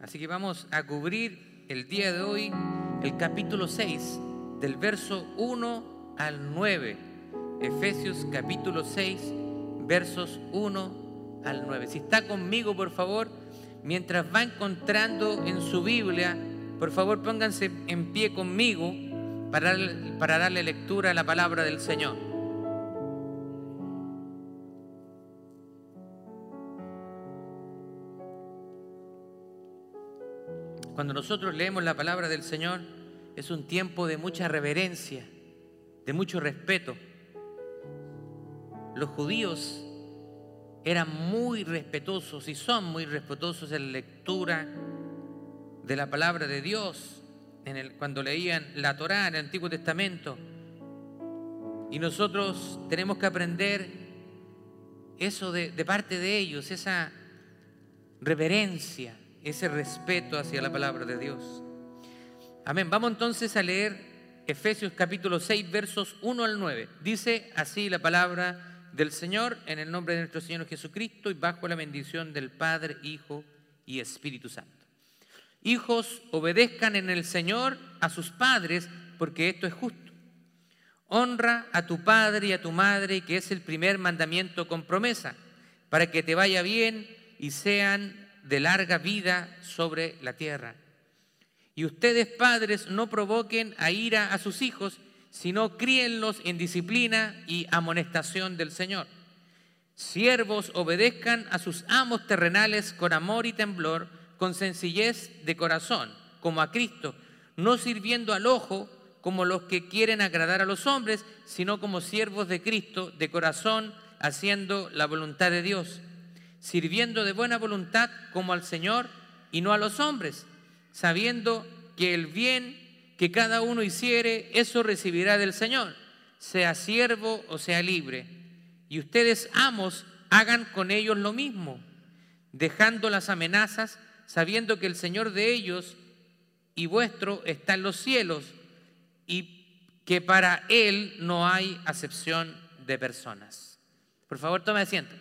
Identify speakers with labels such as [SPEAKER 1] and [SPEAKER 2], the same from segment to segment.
[SPEAKER 1] Así que vamos a cubrir el día de hoy el capítulo 6, del verso 1 al 9. Efesios capítulo 6, versos 1 al 9. Si está conmigo, por favor, mientras va encontrando en su Biblia, por favor pónganse en pie conmigo para, para darle lectura a la palabra del Señor. Cuando nosotros leemos la palabra del Señor, es un tiempo de mucha reverencia, de mucho respeto. Los judíos eran muy respetuosos y son muy respetuosos en la lectura de la palabra de Dios, cuando leían la Torá en el Antiguo Testamento. Y nosotros tenemos que aprender eso de parte de ellos, esa reverencia, ese respeto hacia la palabra de Dios. Amén. Vamos entonces a leer Efesios capítulo 6, versos 1 al 9. Dice así la palabra del Señor en el nombre de nuestro Señor Jesucristo y bajo la bendición del Padre, Hijo y Espíritu Santo. Hijos, obedezcan en el Señor a sus padres, porque esto es justo. Honra a tu padre y a tu madre, que es el primer mandamiento con promesa, para que te vaya bien y sean de larga vida sobre la tierra. Y ustedes padres no provoquen a ira a sus hijos, sino críenlos en disciplina y amonestación del Señor. Siervos obedezcan a sus amos terrenales con amor y temblor, con sencillez de corazón, como a Cristo, no sirviendo al ojo como los que quieren agradar a los hombres, sino como siervos de Cristo, de corazón, haciendo la voluntad de Dios sirviendo de buena voluntad como al Señor y no a los hombres, sabiendo que el bien que cada uno hiciere, eso recibirá del Señor, sea siervo o sea libre. Y ustedes, amos, hagan con ellos lo mismo, dejando las amenazas, sabiendo que el Señor de ellos y vuestro está en los cielos y que para Él no hay acepción de personas. Por favor, tome asiento.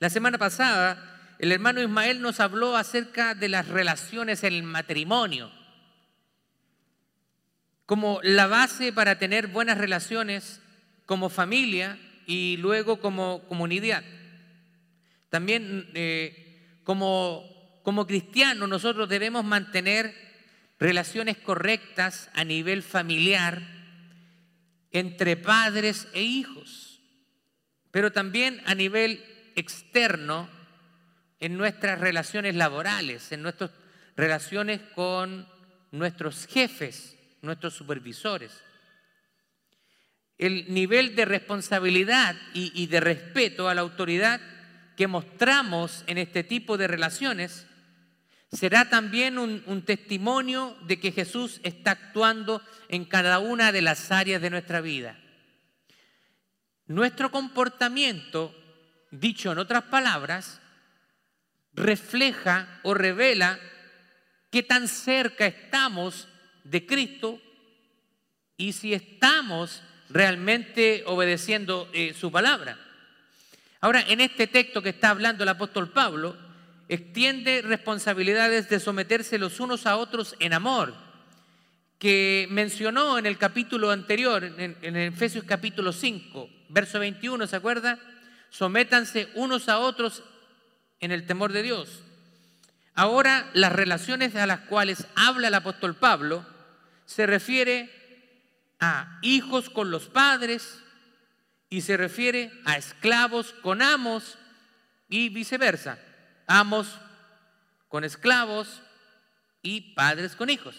[SPEAKER 1] La semana pasada, el hermano Ismael nos habló acerca de las relaciones en el matrimonio, como la base para tener buenas relaciones como familia y luego como comunidad. También eh, como, como cristianos nosotros debemos mantener relaciones correctas a nivel familiar entre padres e hijos, pero también a nivel externo en nuestras relaciones laborales, en nuestras relaciones con nuestros jefes, nuestros supervisores. El nivel de responsabilidad y, de respeto a la autoridad que mostramos en este tipo de relaciones será también un, un, testimonio de que Jesús está actuando en cada una de las áreas de nuestra vida. Nuestro comportamiento dicho en otras palabras, refleja o revela qué tan cerca estamos de Cristo y si estamos realmente obedeciendo eh, su palabra. Ahora, en este texto que está hablando el apóstol Pablo, extiende responsabilidades de someterse los unos a otros en amor, que mencionó en el capítulo anterior, en, en Efesios capítulo 5, verso 21, ¿se acuerda? Sométanse unos a otros en el temor de Dios. Ahora las relaciones a las cuales habla el apóstol Pablo se refiere a hijos con los padres y se refiere a esclavos con amos y viceversa, amos con esclavos y padres con hijos.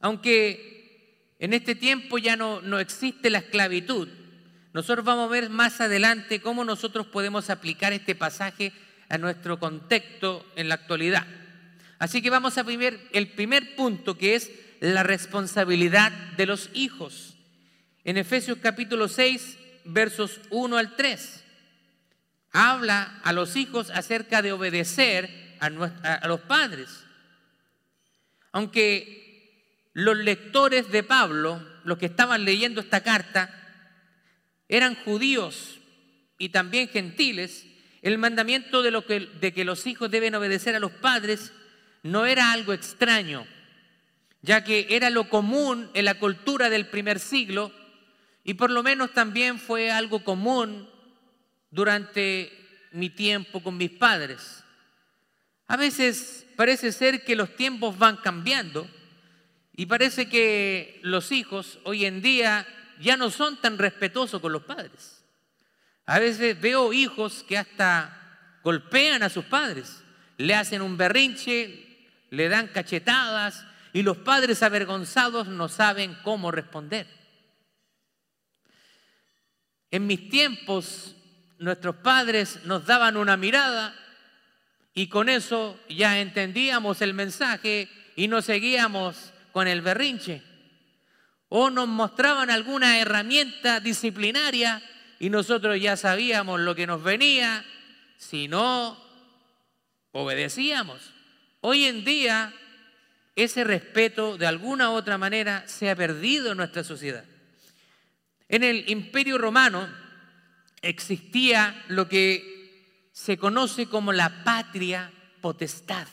[SPEAKER 1] Aunque en este tiempo ya no, no existe la esclavitud, nosotros vamos a ver más adelante cómo nosotros podemos aplicar este pasaje a nuestro contexto en la actualidad. Así que vamos a ver el primer punto que es la responsabilidad de los hijos. En Efesios capítulo 6, versos 1 al 3, habla a los hijos acerca de obedecer a, a los padres. Aunque los lectores de Pablo, los que estaban leyendo esta carta, eran judíos y también gentiles, el mandamiento de, lo que, de que los hijos deben obedecer a los padres no era algo extraño, ya que era lo común en la cultura del primer siglo y por lo menos también fue algo común durante mi tiempo con mis padres. A veces parece ser que los tiempos van cambiando y parece que los hijos hoy en día ya no son tan respetuosos con los padres. A veces veo hijos que hasta golpean a sus padres, le hacen un berrinche, le dan cachetadas y los padres avergonzados no saben cómo responder. En mis tiempos, nuestros padres nos daban una mirada y con eso ya entendíamos el mensaje y nos seguíamos con el berrinche. O nos mostraban alguna herramienta disciplinaria y nosotros ya sabíamos lo que nos venía, si no, obedecíamos. Hoy en día ese respeto de alguna u otra manera se ha perdido en nuestra sociedad. En el imperio romano existía lo que se conoce como la patria potestad,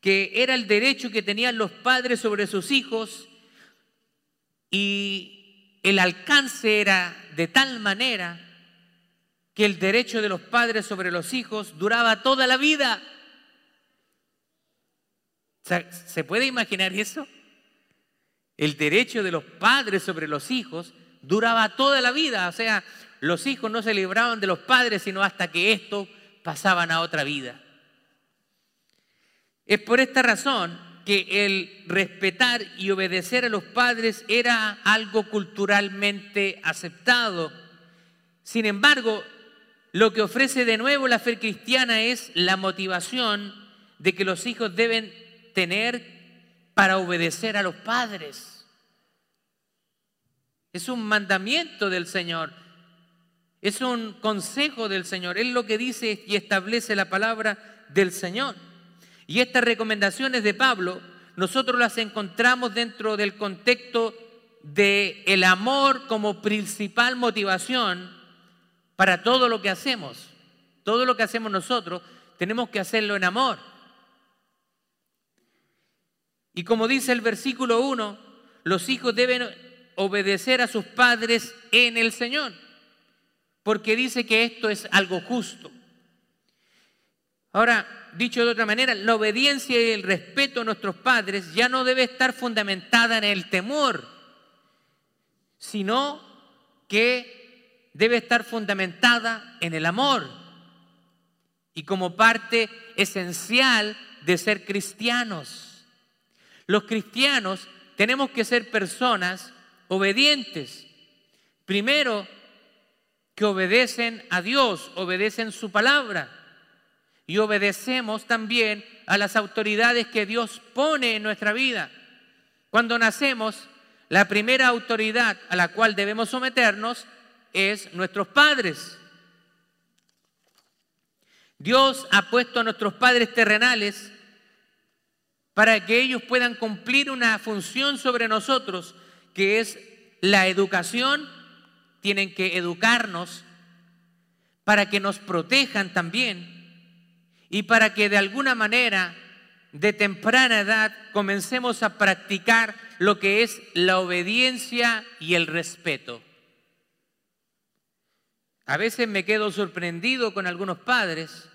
[SPEAKER 1] que era el derecho que tenían los padres sobre sus hijos y el alcance era de tal manera que el derecho de los padres sobre los hijos duraba toda la vida. ¿Se puede imaginar eso? El derecho de los padres sobre los hijos duraba toda la vida. O sea, los hijos no se libraban de los padres, sino hasta que estos pasaban a otra vida. Es por esta razón que el respetar y obedecer a los padres era algo culturalmente aceptado. Sin embargo, lo que ofrece de nuevo la fe cristiana es la motivación de que los hijos deben tener para obedecer a los padres. Es un mandamiento del Señor. Es un consejo del Señor. Es lo que dice y establece la palabra del Señor. Y estas recomendaciones de Pablo, nosotros las encontramos dentro del contexto de el amor como principal motivación para todo lo que hacemos. Todo lo que hacemos nosotros tenemos que hacerlo en amor. Y como dice el versículo 1, los hijos deben obedecer a sus padres en el Señor, porque dice que esto es algo justo. Ahora, dicho de otra manera, la obediencia y el respeto a nuestros padres ya no debe estar fundamentada en el temor, sino que debe estar fundamentada en el amor y como parte esencial de ser cristianos. Los cristianos tenemos que ser personas obedientes. Primero, que obedecen a Dios, obedecen su palabra. Y obedecemos también a las autoridades que Dios pone en nuestra vida. Cuando nacemos, la primera autoridad a la cual debemos someternos es nuestros padres. Dios ha puesto a nuestros padres terrenales para que ellos puedan cumplir una función sobre nosotros, que es la educación. Tienen que educarnos para que nos protejan también y para que de alguna manera de temprana edad comencemos a practicar lo que es la obediencia y el respeto. A veces me quedo sorprendido con algunos padres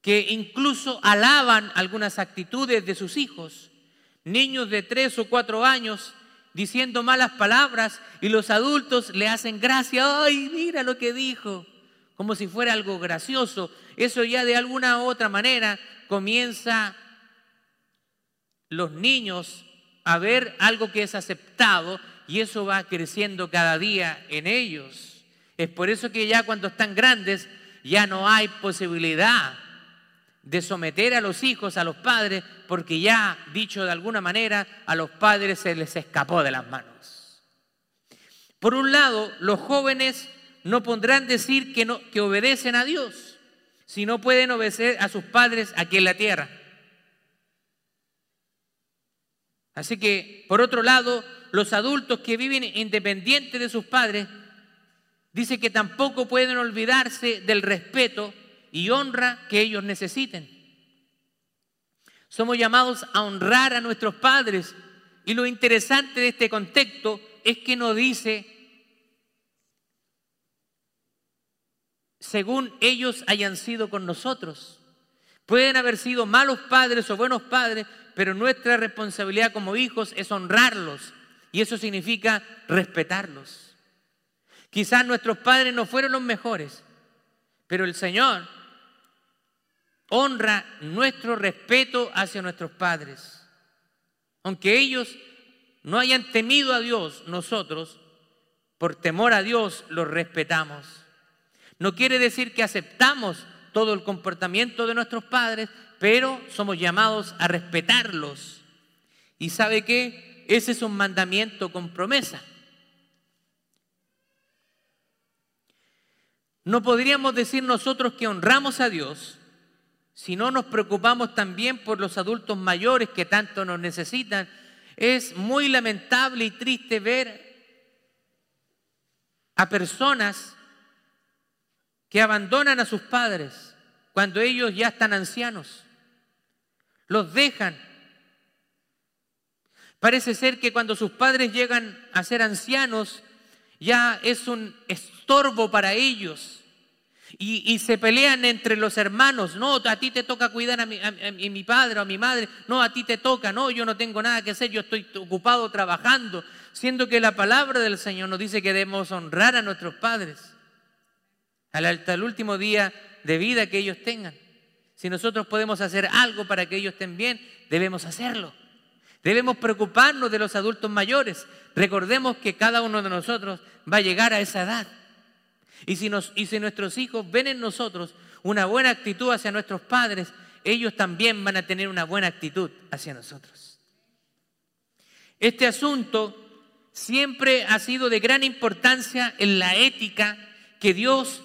[SPEAKER 1] que incluso alaban algunas actitudes de sus hijos, niños de tres o cuatro años diciendo malas palabras y los adultos le hacen gracia, ay, mira lo que dijo, como si fuera algo gracioso. Eso ya de alguna u otra manera comienza los niños a ver algo que es aceptado y eso va creciendo cada día en ellos. Es por eso que ya cuando están grandes ya no hay posibilidad de someter a los hijos, a los padres, porque ya, dicho de alguna manera, a los padres se les escapó de las manos. Por un lado, los jóvenes no podrán decir que, no, que obedecen a Dios, si no pueden obedecer a sus padres aquí en la tierra. Así que, por otro lado, los adultos que viven independientes de sus padres Dice que tampoco pueden olvidarse del respeto y honra que ellos necesiten. Somos llamados a honrar a nuestros padres y lo interesante de este contexto es que no dice según ellos hayan sido con nosotros. Pueden haber sido malos padres o buenos padres, pero nuestra responsabilidad como hijos es honrarlos y eso significa respetarlos. Quizás nuestros padres no fueron los mejores, pero el Señor honra nuestro respeto hacia nuestros padres. Aunque ellos no hayan temido a Dios, nosotros, por temor a Dios, los respetamos. No quiere decir que aceptamos todo el comportamiento de nuestros padres, pero somos llamados a respetarlos. ¿Y sabe qué? Ese es un mandamiento con promesa. No podríamos decir nosotros que honramos a Dios si no nos preocupamos también por los adultos mayores que tanto nos necesitan. Es muy lamentable y triste ver a personas que abandonan a sus padres cuando ellos ya están ancianos. Los dejan. Parece ser que cuando sus padres llegan a ser ancianos, ya es un estorbo para ellos. Y, se pelean entre los hermanos. No, a ti te toca cuidar a mi, a mi, padre o a mi madre. No, a ti te toca. No, yo no tengo nada que hacer. Yo estoy ocupado trabajando. Siendo que la palabra del Señor nos dice que debemos honrar a nuestros padres. Hasta el último día de vida que ellos tengan. Si nosotros podemos hacer algo para que ellos estén bien, debemos hacerlo. Debemos preocuparnos de los adultos mayores. Recordemos que cada uno de nosotros va a llegar a esa edad. Y si, nos, y si nuestros hijos ven en nosotros una buena actitud hacia nuestros padres, ellos también van a tener una buena actitud hacia nosotros. Este asunto siempre ha sido de gran importancia en la ética que Dios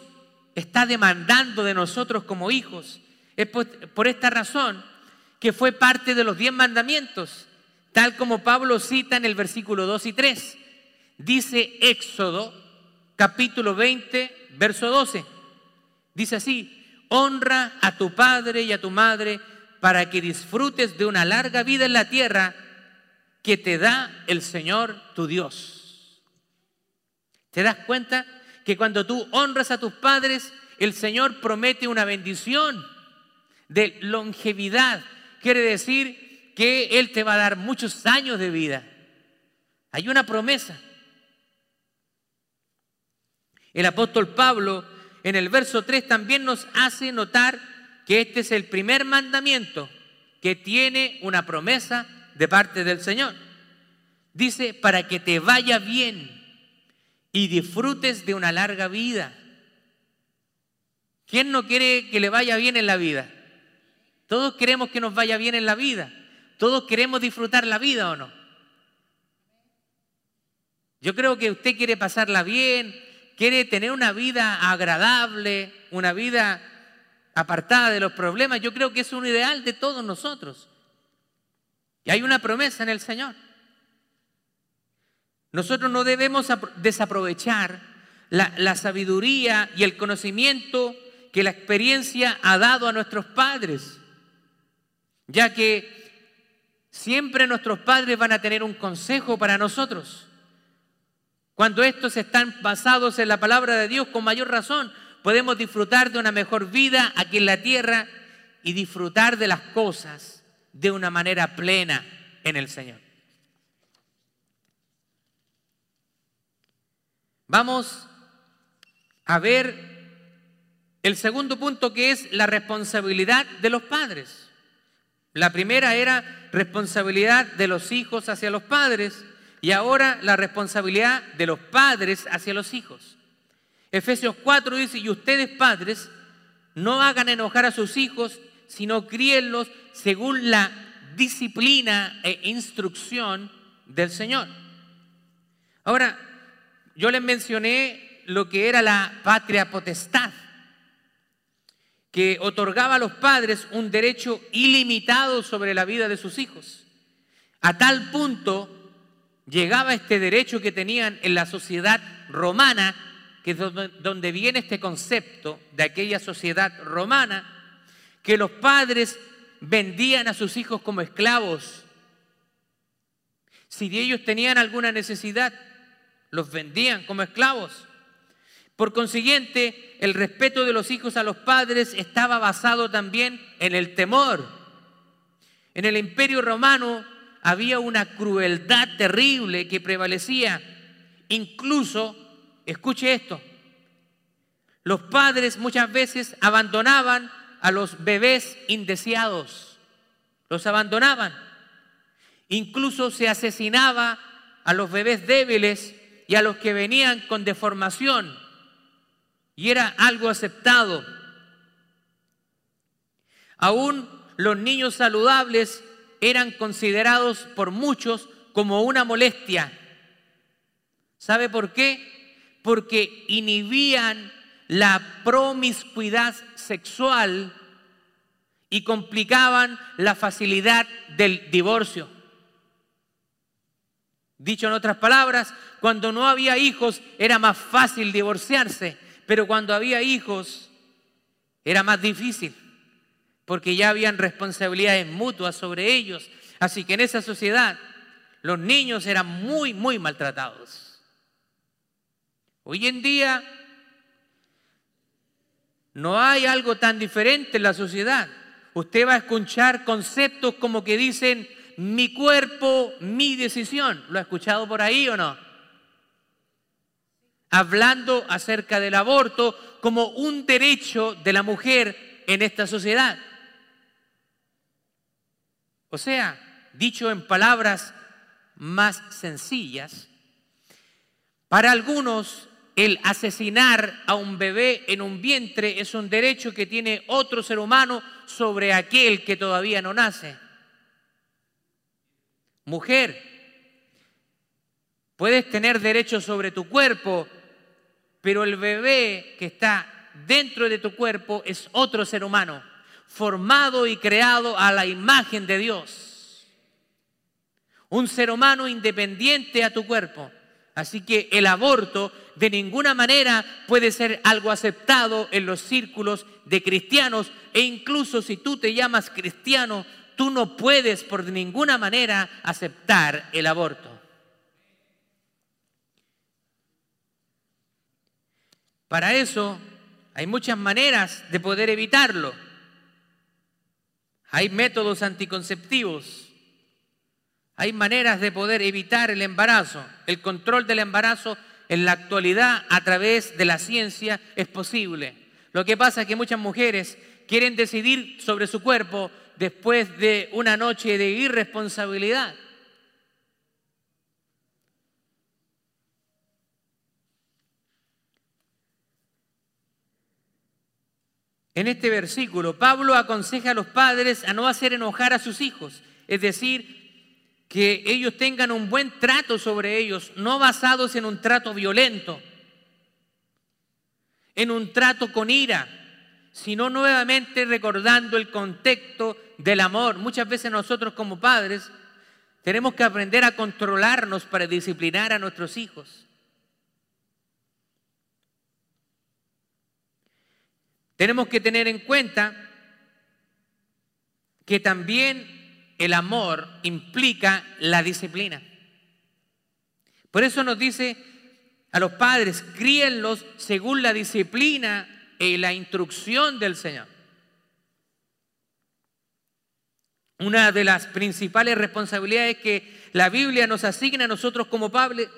[SPEAKER 1] está demandando de nosotros como hijos. Es por, esta razón que fue parte de los diez mandamientos, tal como Pablo cita en el versículo 2 y 3. Dice Éxodo capítulo 20, verso 12. Dice así, honra a tu padre y a tu madre para que disfrutes de una larga vida en la tierra que te da el Señor tu Dios. ¿Te das cuenta que cuando tú honras a tus padres, el Señor promete una bendición de longevidad? Quiere decir que Él te va a dar muchos años de vida. Hay una promesa. El apóstol Pablo en el verso 3 también nos hace notar que este es el primer mandamiento que tiene una promesa de parte del Señor. Dice, para que te vaya bien y disfrutes de una larga vida. ¿Quién no quiere que le vaya bien en la vida? Todos queremos que nos vaya bien en la vida. Todos queremos disfrutar la vida o no. Yo creo que usted quiere pasarla bien, quiere tener una vida agradable, una vida apartada de los problemas, yo creo que es un ideal de todos nosotros. Y hay una promesa en el Señor. Nosotros no debemos desaprovechar la, sabiduría y el conocimiento que la experiencia ha dado a nuestros padres, ya que siempre nuestros padres van a tener un consejo para nosotros. Cuando estos están basados en la palabra de Dios, con mayor razón podemos disfrutar de una mejor vida aquí en la tierra y disfrutar de las cosas de una manera plena en el Señor. Vamos a ver el segundo punto que es la responsabilidad de los padres. La primera era responsabilidad de los hijos hacia los padres y ahora la responsabilidad de los padres hacia los hijos. Efesios 4 dice, y ustedes padres, no hagan enojar a sus hijos, sino críenlos según la disciplina e instrucción del Señor. Ahora, yo les mencioné lo que era la patria potestad, que otorgaba a los padres un derecho ilimitado sobre la vida de sus hijos, a tal punto llegaba este derecho que tenían en la sociedad romana que es donde viene este concepto de aquella sociedad romana, que los padres vendían a sus hijos como esclavos. Si ellos tenían alguna necesidad, los vendían como esclavos. Por consiguiente, el respeto de los hijos a los padres estaba basado también en el temor. En el imperio romano había una crueldad terrible que prevalecía. Incluso, escuche esto, los padres muchas veces abandonaban a los bebés indeseados, los abandonaban. Incluso se asesinaba a los bebés débiles y a los que venían con deformación. Y era algo aceptado. Aún los niños saludables eran considerados por muchos como una molestia. ¿Sabe por qué? Porque inhibían la promiscuidad sexual y complicaban la facilidad del divorcio. Dicho en otras palabras, cuando no había hijos era más fácil divorciarse, pero cuando había hijos era más difícil, porque ya habían responsabilidades mutuas sobre ellos. Así que en esa sociedad los niños eran muy, muy maltratados. Hoy en día no hay algo tan diferente en la sociedad. Usted va a escuchar conceptos como que dicen, mi cuerpo, mi decisión. ¿Lo ha escuchado por ahí o no? Hablando acerca del aborto como un derecho de la mujer en esta sociedad. O sea, dicho en palabras más sencillas, para algunos el asesinar a un bebé en un vientre es un derecho que tiene otro ser humano sobre aquel que todavía no nace. Mujer, puedes tener derecho sobre tu cuerpo, pero el bebé que está dentro de tu cuerpo es otro ser humano, formado y creado a la imagen de Dios. Un ser humano independiente a tu cuerpo. Así que el aborto de ninguna manera puede ser algo aceptado en los círculos de cristianos e incluso si tú te llamas cristiano, tú no puedes por ninguna manera aceptar el aborto. Para eso hay muchas maneras de poder evitarlo. Hay métodos anticonceptivos hay maneras de poder evitar el embarazo. El control del embarazo en la actualidad a través de la ciencia es posible. Lo que pasa es que muchas mujeres quieren decidir sobre su cuerpo después de una noche de irresponsabilidad. En este versículo, Pablo aconseja a los padres a no hacer enojar a sus hijos, es decir, que ellos tengan un buen trato sobre ellos, no basados en un trato violento, en un trato con ira, sino nuevamente recordando el contexto del amor. Muchas veces nosotros como padres tenemos que aprender a controlarnos para disciplinar a nuestros hijos. Tenemos que tener en cuenta que también el amor implica la disciplina. Por eso nos dice a los padres, críenlos según la disciplina y la instrucción del Señor. Una de las principales responsabilidades que la Biblia nos asigna a nosotros como,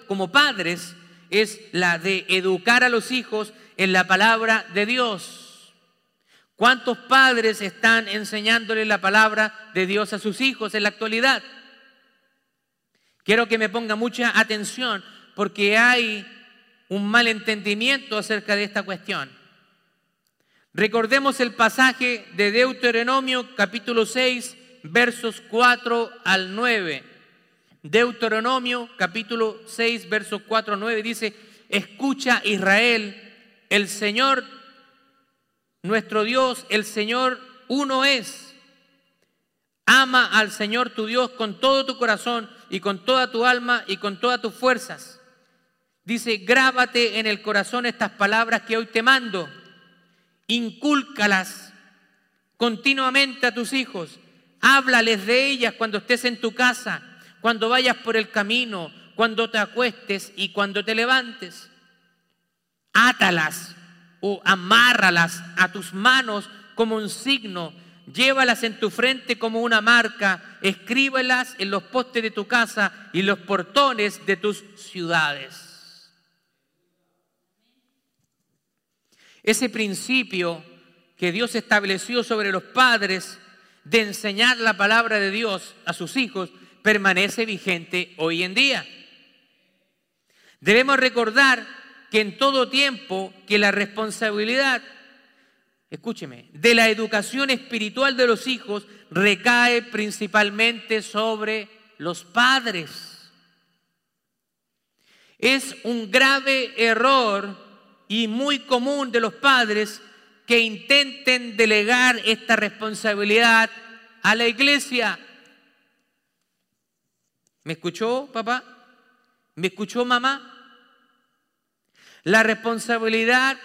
[SPEAKER 1] como padres es la de educar a los hijos en la palabra de Dios. ¿Cuántos padres están enseñándole la palabra de Dios a sus hijos en la actualidad? Quiero que me ponga mucha atención porque hay un malentendimiento acerca de esta cuestión. Recordemos el pasaje de Deuteronomio capítulo 6 versos 4 al 9. Deuteronomio capítulo 6 versos 4 al 9 dice, escucha Israel, el Señor nuestro Dios, el Señor, uno es. Ama al Señor tu Dios con todo tu corazón y con toda tu alma y con todas tus fuerzas. Dice, grábate en el corazón estas palabras que hoy te mando, incúlcalas continuamente a tus hijos, háblales de ellas cuando estés en tu casa, cuando vayas por el camino, cuando te acuestes y cuando te levantes. Átalas o amárralas a tus manos como un signo, llévalas en tu frente como una marca, escríbelas en los postes de tu casa y los portones de tus ciudades. Ese principio que Dios estableció sobre los padres de enseñar la palabra de Dios a sus hijos permanece vigente hoy en día. Debemos recordar que en todo tiempo que la responsabilidad, escúcheme, de la educación espiritual de los hijos recae principalmente sobre los padres. Es un grave error y muy común de los padres que intenten delegar esta responsabilidad a la iglesia. ¿Me escuchó, papá? ¿Me escuchó, mamá? La responsabilidad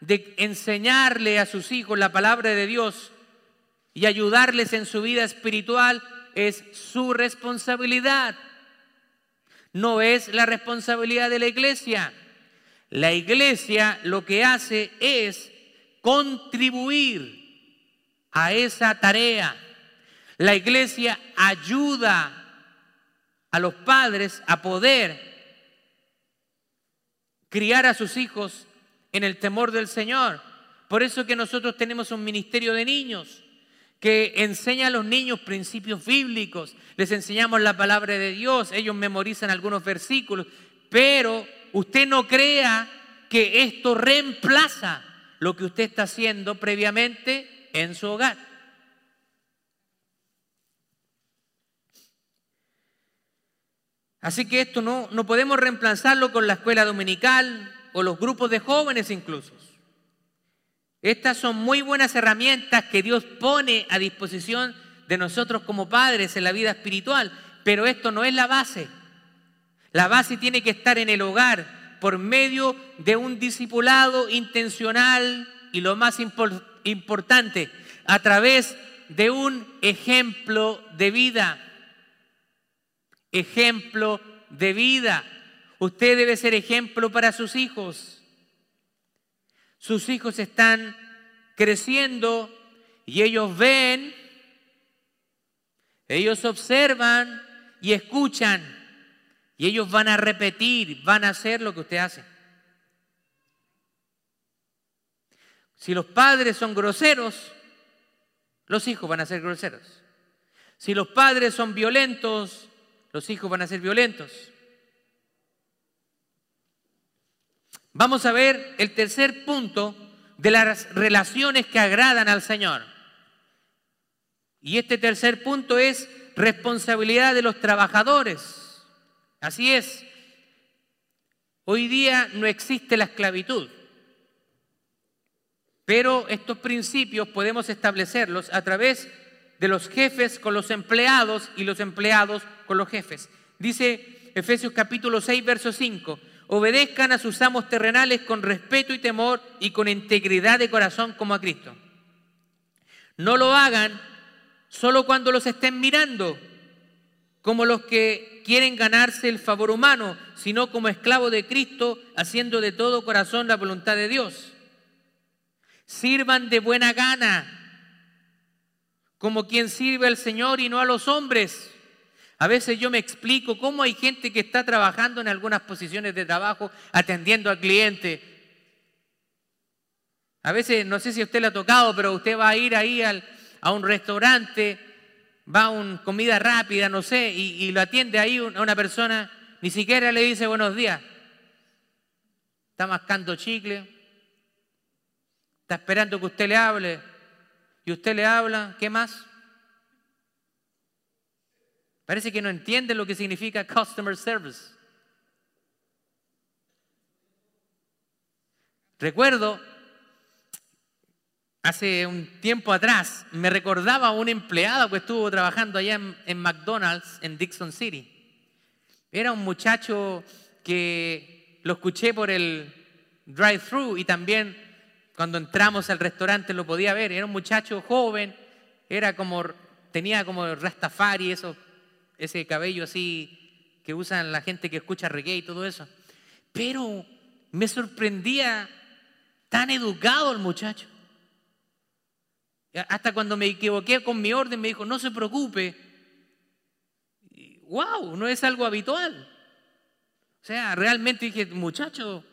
[SPEAKER 1] de enseñarle a sus hijos la palabra de Dios y ayudarles en su vida espiritual es su responsabilidad. No es la responsabilidad de la iglesia. La iglesia lo que hace es contribuir a esa tarea. La iglesia ayuda a los padres a poder criar a sus hijos en el temor del Señor. Por eso que nosotros tenemos un ministerio de niños que enseña a los niños principios bíblicos, les enseñamos la palabra de Dios, ellos memorizan algunos versículos, pero usted no crea que esto reemplaza lo que usted está haciendo previamente en su hogar. Así que esto no, no podemos reemplazarlo con la escuela dominical o los grupos de jóvenes incluso. Estas son muy buenas herramientas que Dios pone a disposición de nosotros como padres en la vida espiritual, pero esto no es la base. La base tiene que estar en el hogar por medio de un discipulado intencional y lo más importante, a través de un ejemplo de vida. Ejemplo de vida. Usted debe ser ejemplo para sus hijos. Sus hijos están creciendo y ellos ven, ellos observan y escuchan y ellos van a repetir, van a hacer lo que usted hace. Si los padres son groseros, los hijos van a ser groseros. Si los padres son violentos, los hijos van a ser violentos. Vamos a ver el tercer punto de las relaciones que agradan al Señor. Y este tercer punto es responsabilidad de los trabajadores. Así es. Hoy día no existe la esclavitud, pero estos principios podemos establecerlos a través de los jefes con los empleados y los empleados con los jefes. Dice Efesios capítulo 6, verso 5, obedezcan a sus amos terrenales con respeto y temor y con integridad de corazón como a Cristo. No lo hagan solo cuando los estén mirando, como los que quieren ganarse el favor humano, sino como esclavo de Cristo, haciendo de todo corazón la voluntad de Dios. Sirvan de buena gana, como quien sirve al Señor y no a los hombres. A veces yo me explico cómo hay gente que está trabajando en algunas posiciones de trabajo atendiendo al cliente. A veces, no sé si a usted le ha tocado, pero usted va a ir ahí a un restaurante va a un comida rápida, no sé, y, lo atiende ahí a una persona, ni siquiera le dice buenos días. Está mascando chicle, está esperando que usted le hable, y usted le habla, ¿qué más? Parece que no entiende lo que significa customer service. Recuerdo hace un tiempo atrás me recordaba a un empleado que estuvo trabajando allá en, McDonald's en Dixon City. Era un muchacho que lo escuché por el drive-thru y también cuando entramos al restaurante lo podía ver. Era un muchacho joven, era como, tenía como rastafari, eso, ese cabello así que usan la gente que escucha reggae y todo eso. Pero me sorprendía tan educado el muchacho. Hasta cuando me equivoqué con mi orden me dijo, no se preocupe. ¡Wow! No es algo habitual. O sea, realmente dije, muchacho,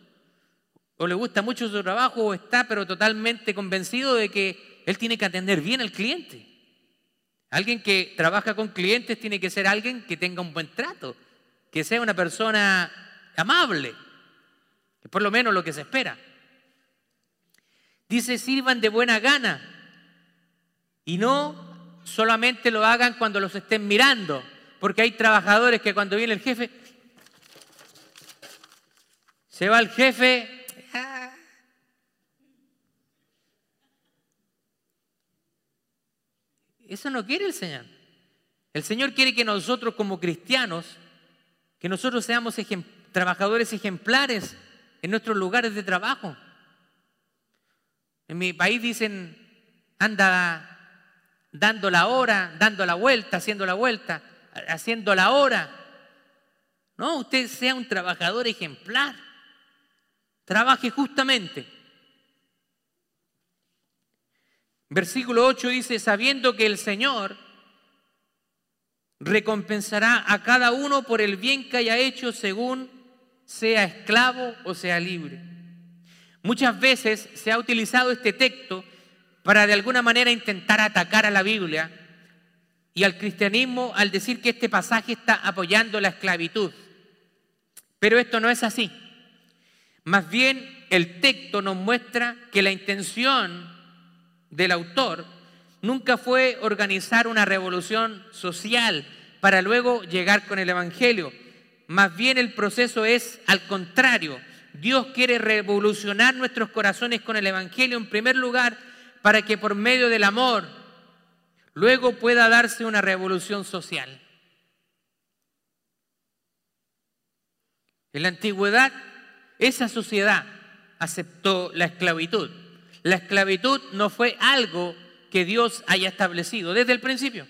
[SPEAKER 1] o le gusta mucho su trabajo o está pero totalmente convencido de que él tiene que atender bien al cliente. Alguien que trabaja con clientes tiene que ser alguien que tenga un buen trato, que sea una persona amable, es por lo menos lo que se espera. Dice, sirvan de buena gana y no solamente lo hagan cuando los estén mirando, porque hay trabajadores que cuando viene el jefe, se va el jefe. Eso no quiere el Señor. El Señor quiere que nosotros como cristianos, que nosotros seamos trabajadores ejemplares en nuestros lugares de trabajo. En mi país dicen, anda dando la hora, dando la vuelta, haciendo la vuelta, haciendo la hora. No, usted sea un trabajador ejemplar trabaje justamente. Versículo 8 dice, sabiendo que el Señor recompensará a cada uno por el bien que haya hecho según sea esclavo o sea libre. Muchas veces se ha utilizado este texto para de alguna manera intentar atacar a la Biblia y al cristianismo al decir que este pasaje está apoyando la esclavitud. Pero esto no es así. Más bien, el texto nos muestra que la intención del autor nunca fue organizar una revolución social para luego llegar con el Evangelio. Más bien el proceso es al contrario. Dios quiere revolucionar nuestros corazones con el Evangelio en primer lugar para que por medio del amor luego pueda darse una revolución social. En la antigüedad esa sociedad aceptó la esclavitud. La esclavitud no fue algo que Dios haya establecido desde el principio.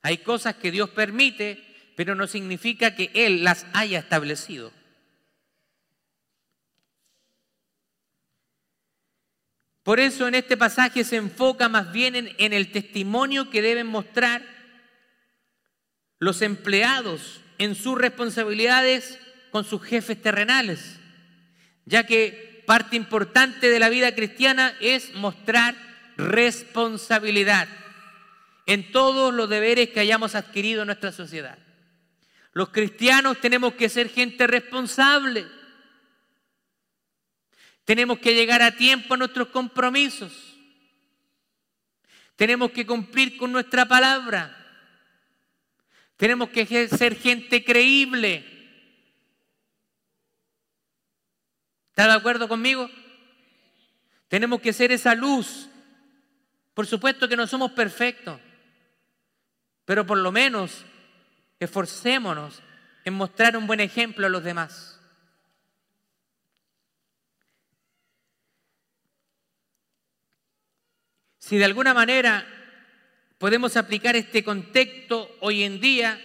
[SPEAKER 1] Hay cosas que Dios permite, pero no significa que Él las haya establecido. Por eso en este pasaje se enfoca más bien en, el testimonio que deben mostrar los empleados en sus responsabilidades con sus jefes terrenales, ya que parte importante de la vida cristiana es mostrar responsabilidad en todos los deberes que hayamos adquirido en nuestra sociedad. Los cristianos tenemos que ser gente responsable. Tenemos que llegar a tiempo a nuestros compromisos. Tenemos que cumplir con nuestra palabra. Tenemos que ser gente creíble. ¿Está de acuerdo conmigo? Tenemos que ser esa luz. Por supuesto que no somos perfectos, pero por lo menos esforcémonos en mostrar un buen ejemplo a los demás. Si de alguna manera podemos aplicar este contexto hoy en día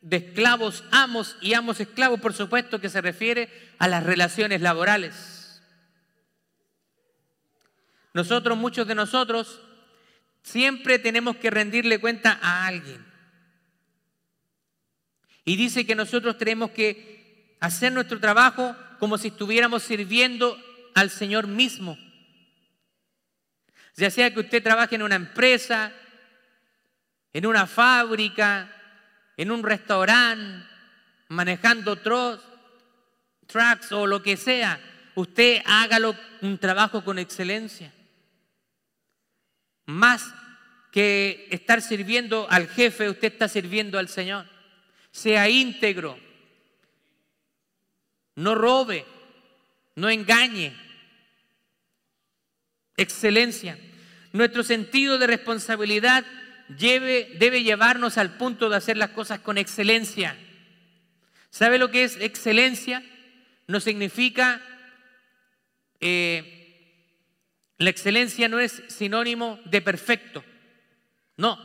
[SPEAKER 1] de esclavos amos y amos esclavos, por supuesto que se refiere a las relaciones laborales. Nosotros, muchos de nosotros, siempre tenemos que rendirle cuenta a alguien. Y dice que nosotros tenemos que hacer nuestro trabajo como si estuviéramos sirviendo al Señor mismo. Ya sea que usted trabaje en una empresa, en una fábrica, en un restaurante, manejando trucks o lo que sea, usted hágalo un trabajo con excelencia. Más que estar sirviendo al jefe, usted está sirviendo al Señor. Sea íntegro. No robe. No engañe. Excelencia. Nuestro sentido de responsabilidad debe llevarnos al punto de hacer las cosas con excelencia. ¿Sabe lo que es excelencia? No significa, eh, la excelencia no es sinónimo de perfecto. No,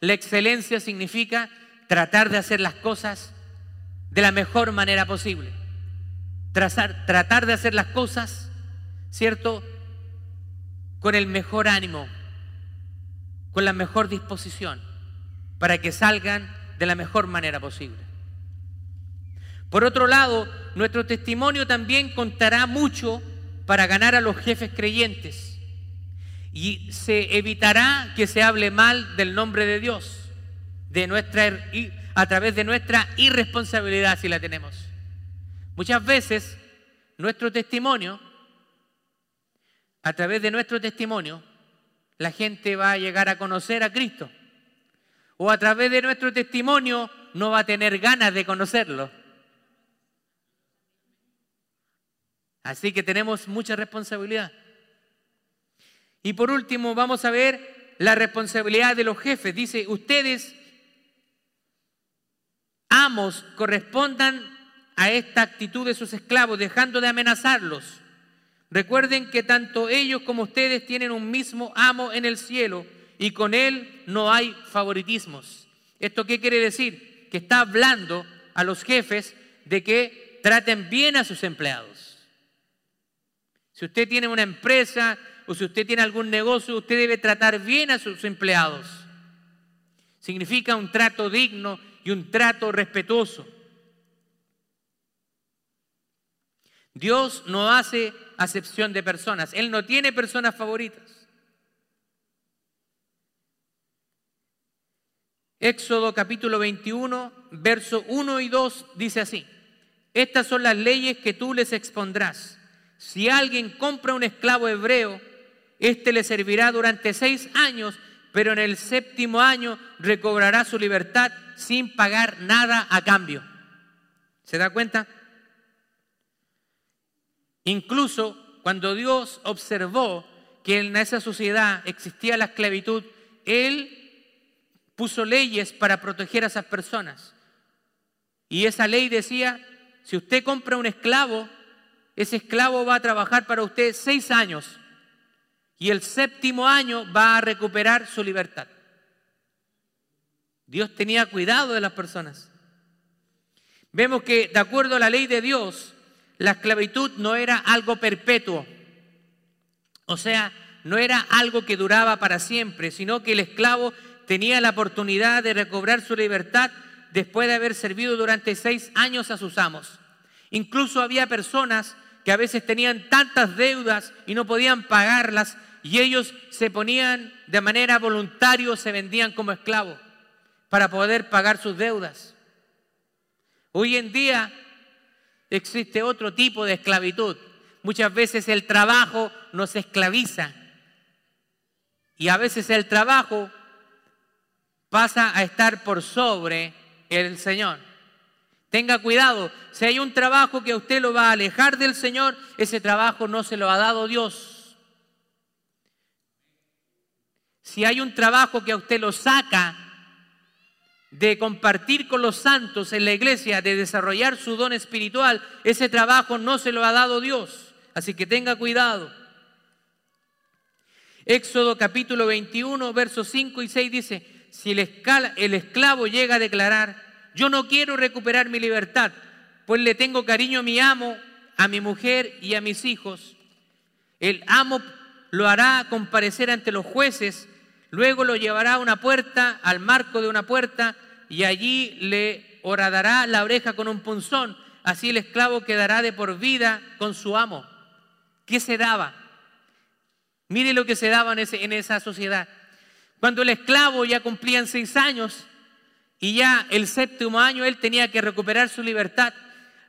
[SPEAKER 1] la excelencia significa tratar de hacer las cosas de la mejor manera posible. tratar de hacer las cosas, ¿cierto? Con el mejor ánimo, con la mejor disposición, para que salgan de la mejor manera posible. Por otro lado, nuestro testimonio también contará mucho para ganar a los jefes creyentes y se evitará que se hable mal del nombre de Dios de nuestra, a través de nuestra irresponsabilidad si la tenemos. Muchas veces nuestro testimonio, a través de nuestro testimonio, la gente va a llegar a conocer a Cristo. O a través de nuestro testimonio no va a tener ganas de conocerlo. Así que tenemos mucha responsabilidad. Y por último, vamos a ver la responsabilidad de los jefes. Dice, ustedes, amos, correspondan a esta actitud de sus esclavos, dejando de amenazarlos. Recuerden que tanto ellos como ustedes tienen un mismo amo en el cielo y con él no hay favoritismos. ¿Esto qué quiere decir? Que está hablando a los jefes de que traten bien a sus empleados. Si usted tiene una empresa o si usted tiene algún negocio, usted debe tratar bien a sus empleados. Significa un trato digno y un trato respetuoso. Dios no hace acepción de personas. Él no tiene personas favoritas. Éxodo capítulo 21, verso 1 y 2 dice así. Estas son las leyes que tú les expondrás si alguien compra un esclavo hebreo, éste le servirá durante seis años, pero en el séptimo año recobrará su libertad sin pagar nada a cambio. ¿Se da cuenta? Incluso cuando Dios observó que en esa sociedad existía la esclavitud, Él puso leyes para proteger a esas personas. Y esa ley decía, si usted compra un esclavo, ese esclavo va a trabajar para usted seis años y el séptimo año va a recuperar su libertad. Dios tenía cuidado de las personas. Vemos que de acuerdo a la ley de Dios, la esclavitud no era algo perpetuo. O sea, no era algo que duraba para siempre, sino que el esclavo tenía la oportunidad de recobrar su libertad después de haber servido durante seis años a sus amos. Incluso había personas que a veces tenían tantas deudas y no podían pagarlas y ellos se ponían de manera voluntaria, se vendían como esclavos para poder pagar sus deudas. Hoy en día existe otro tipo de esclavitud. Muchas veces el trabajo nos esclaviza y a veces el trabajo pasa a estar por sobre el Señor. Tenga cuidado, si hay un trabajo que a usted lo va a alejar del Señor, ese trabajo no se lo ha dado Dios. Si hay un trabajo que a usted lo saca de compartir con los santos en la iglesia, de desarrollar su don espiritual, ese trabajo no se lo ha dado Dios. Así que tenga cuidado. Éxodo capítulo 21, versos 5 y 6 dice, si el esclavo llega a declarar, yo no quiero recuperar mi libertad, pues le tengo cariño a mi amo, a mi mujer y a mis hijos. El amo lo hará comparecer ante los jueces, luego lo llevará a una puerta, al marco de una puerta, y allí le horadará la oreja con un punzón. Así el esclavo quedará de por vida con su amo. ¿Qué se daba? Mire lo que se daba en, esa sociedad. Cuando el esclavo ya cumplía seis años, y ya el séptimo año él tenía que recuperar su libertad.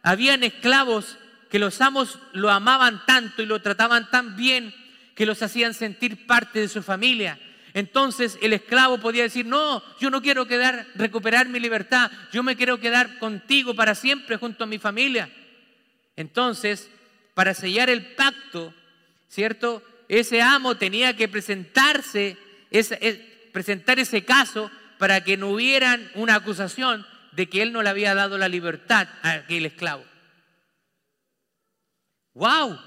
[SPEAKER 1] Habían esclavos que los amos lo amaban tanto y lo trataban tan bien que los hacían sentir parte de su familia. Entonces el esclavo podía decir, no, yo no quiero quedar, recuperar mi libertad, yo me quiero quedar contigo para siempre junto a mi familia. Entonces, para sellar el pacto, ¿cierto? Ese amo tenía que presentarse, presentar ese caso para que no hubieran una acusación de que él no le había dado la libertad a aquel esclavo. ¡Wow!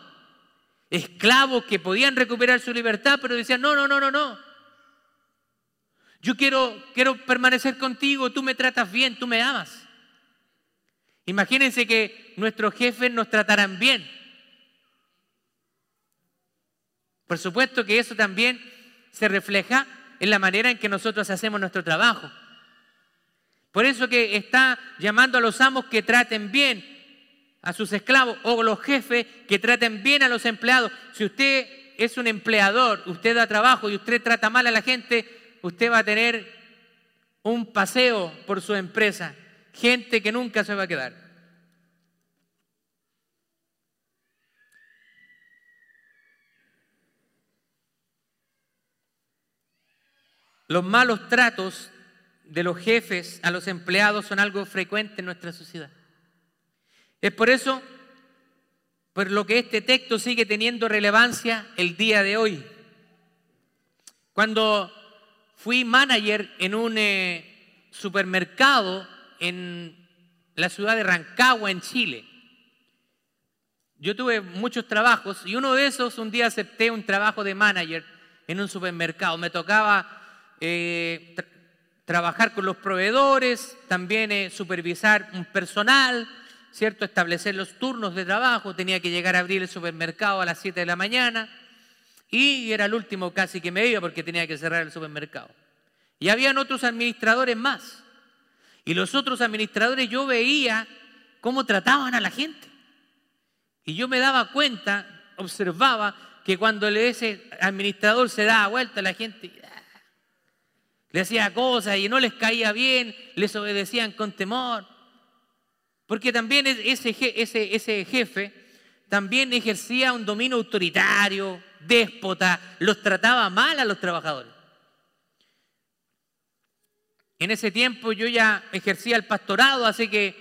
[SPEAKER 1] Esclavos que podían recuperar su libertad, pero decían, no, no, no, no, no. Yo quiero, quiero permanecer contigo, tú me tratas bien, tú me amas. Imagínense que nuestros jefes nos trataran bien. Por supuesto que eso también se refleja en la manera en que nosotros hacemos nuestro trabajo. Por eso que está llamando a los amos que traten bien a sus esclavos o los jefes que traten bien a los empleados. Si usted es un empleador, usted da trabajo y usted trata mal a la gente, usted va a tener un paseo por su empresa. Gente que nunca se va a quedar. Los malos tratos de los jefes a los empleados son algo frecuente en nuestra sociedad. Es por eso por lo que este texto sigue teniendo relevancia el día de hoy. Cuando fui manager en un eh, supermercado en la ciudad de Rancagua, en Chile, yo tuve muchos trabajos y uno de esos un día acepté un trabajo de manager en un supermercado. Me tocaba eh, trabajar con los proveedores, también eh, supervisar un personal, ¿cierto? Establecer los turnos de trabajo, tenía que llegar a abrir el supermercado a las 7 de la mañana y era el último casi que me iba porque tenía que cerrar el supermercado. Y habían otros administradores más. Y los otros administradores yo veía cómo trataban a la gente. Y yo me daba cuenta, observaba que cuando ese administrador se daba vuelta, la gente le hacía cosas y no les caía bien, les obedecían con temor. Porque también ese, ese jefe también ejercía un dominio autoritario, déspota, los trataba mal a los trabajadores. En ese tiempo yo ya ejercía el pastorado, así que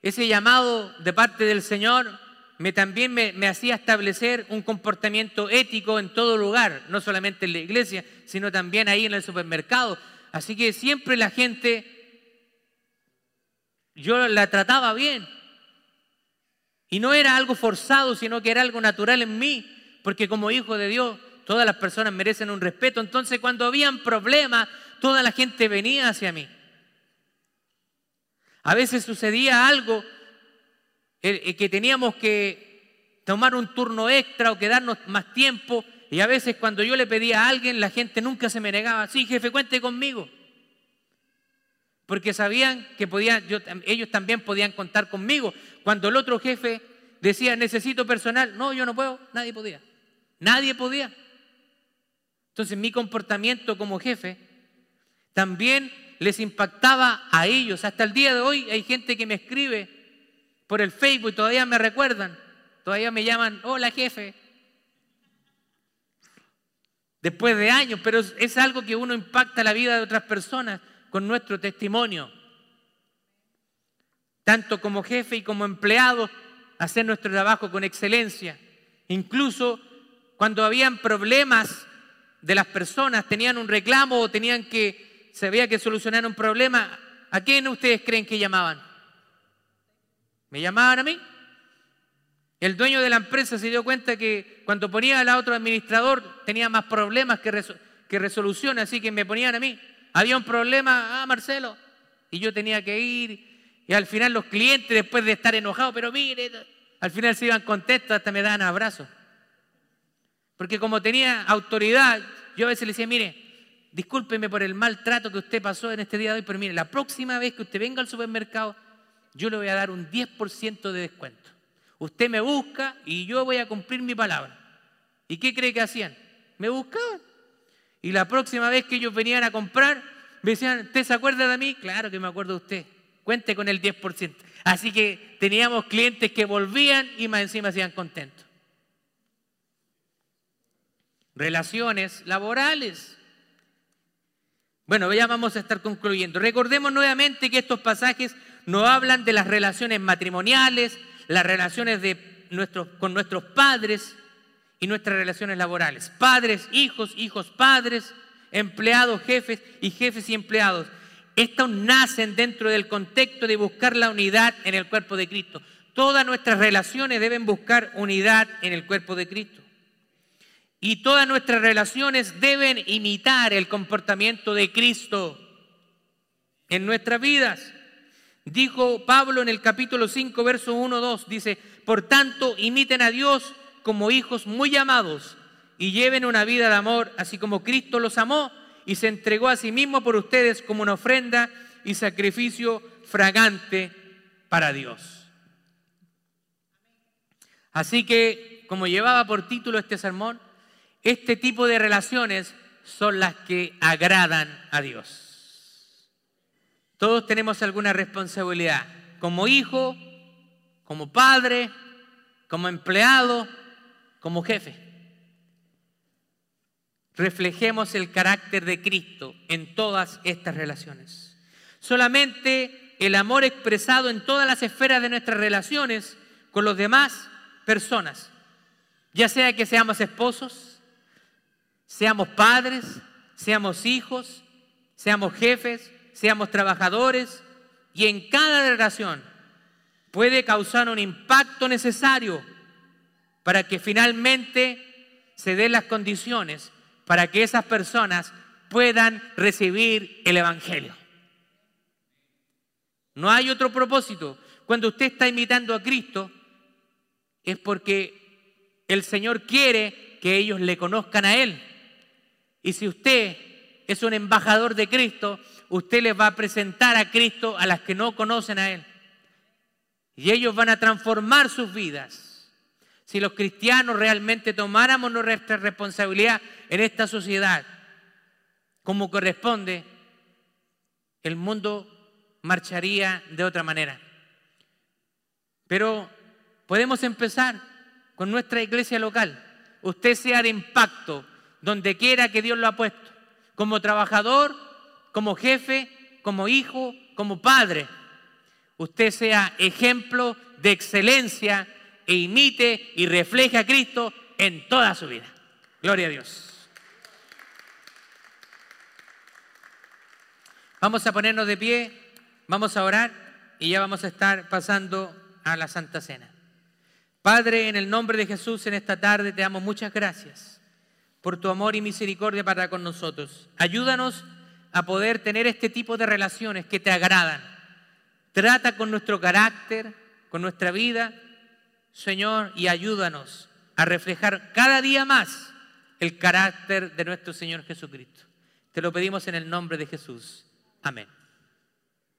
[SPEAKER 1] ese llamado de parte del Señor me, también me, me, hacía establecer un comportamiento ético en todo lugar, no solamente en la iglesia, sino también ahí en el supermercado. Así que siempre la gente, yo la trataba bien. Y no era algo forzado, sino que era algo natural en mí, porque como hijo de Dios, todas las personas merecen un respeto. Entonces cuando habían problemas, toda la gente venía hacia mí. A veces sucedía algo que teníamos que tomar un turno extra o quedarnos más tiempo. Y a veces cuando yo le pedía a alguien, la gente nunca se me negaba. Sí, jefe, cuente conmigo. Porque sabían que podían, ellos también podían contar conmigo. Cuando el otro jefe decía, necesito personal, no, yo no puedo, nadie podía. Nadie podía. Entonces mi comportamiento como jefe también les impactaba a ellos. Hasta el día de hoy hay gente que me escribe por el Facebook y todavía me recuerdan, todavía me llaman, hola jefe. Después de años, pero es algo que uno impacta la vida de otras personas con nuestro testimonio. Tanto como jefe y como empleado, hacer nuestro trabajo con excelencia. Incluso cuando habían problemas de las personas, tenían un reclamo o tenían que, se había que solucionar un problema, ¿a quién ustedes creen que llamaban? Me llamaban a mí. El dueño de la empresa se dio cuenta que cuando ponía al otro administrador tenía más problemas que, que resoluciones, así que me ponían a mí. Había un problema, ah, Marcelo, y yo tenía que ir. Y al final los clientes, después de estar enojados, pero mire, al final se iban contentos, hasta me daban abrazos. Porque como tenía autoridad, yo a veces le decía, mire, discúlpeme por el maltrato que usted pasó en este día de hoy, pero mire, la próxima vez que usted venga al supermercado, yo le voy a dar un 10% de descuento. Usted me busca y yo voy a cumplir mi palabra. ¿Y qué cree que hacían? Me buscaban. Y la próxima vez que ellos venían a comprar, me decían, ¿usted se acuerda de mí? Claro que me acuerdo de usted. Cuente con el 10%. Así que teníamos clientes que volvían y más encima hacían contentos. Relaciones laborales. Bueno, ya vamos a estar concluyendo. Recordemos nuevamente que estos pasajes nos hablan de las relaciones matrimoniales, las relaciones de con nuestros padres y nuestras relaciones laborales. Padres, hijos, hijos, padres, empleados, jefes y jefes y empleados. Estas nacen dentro del contexto de buscar la unidad en el cuerpo de Cristo. Todas nuestras relaciones deben buscar unidad en el cuerpo de Cristo. Y todas nuestras relaciones deben imitar el comportamiento de Cristo en nuestras vidas. Dijo Pablo en el capítulo 5, verso 1, 2, dice, por tanto, imiten a Dios como hijos muy amados y lleven una vida de amor, así como Cristo los amó y se entregó a sí mismo por ustedes como una ofrenda y sacrificio fragante para Dios. Así que, como llevaba por título este sermón, este tipo de relaciones son las que agradan a Dios. Todos tenemos alguna responsabilidad, como hijo, como padre, como empleado, como jefe. Reflejemos el carácter de Cristo en todas estas relaciones. Solamente el amor expresado en todas las esferas de nuestras relaciones con los demás personas, ya sea que seamos esposos, seamos padres, seamos hijos, seamos jefes, seamos trabajadores, y en cada relación puede causar un impacto necesario para que finalmente se den las condiciones para que esas personas puedan recibir el Evangelio. No hay otro propósito. Cuando usted está imitando a Cristo, es porque el Señor quiere que ellos le conozcan a Él. Y si usted es un embajador de Cristo, usted les va a presentar a Cristo a las que no conocen a Él. Y ellos van a transformar sus vidas. Si los cristianos realmente tomáramos nuestra responsabilidad en esta sociedad como corresponde, el mundo marcharía de otra manera. Pero podemos empezar con nuestra iglesia local. Usted sea de impacto donde quiera que Dios lo ha puesto, como trabajador, como jefe, como hijo, como padre. Usted sea ejemplo de excelencia e imite y refleje a Cristo en toda su vida. Gloria a Dios. Vamos a ponernos de pie, vamos a orar y ya vamos a estar pasando a la Santa Cena. Padre, en el nombre de Jesús en esta tarde te damos muchas gracias por tu amor y misericordia para con nosotros. Ayúdanos a poder tener este tipo de relaciones que te agradan. Trata con nuestro carácter, con nuestra vida, Señor, y ayúdanos a reflejar cada día más el carácter de nuestro Señor Jesucristo. Te lo pedimos en el nombre de Jesús. Amén.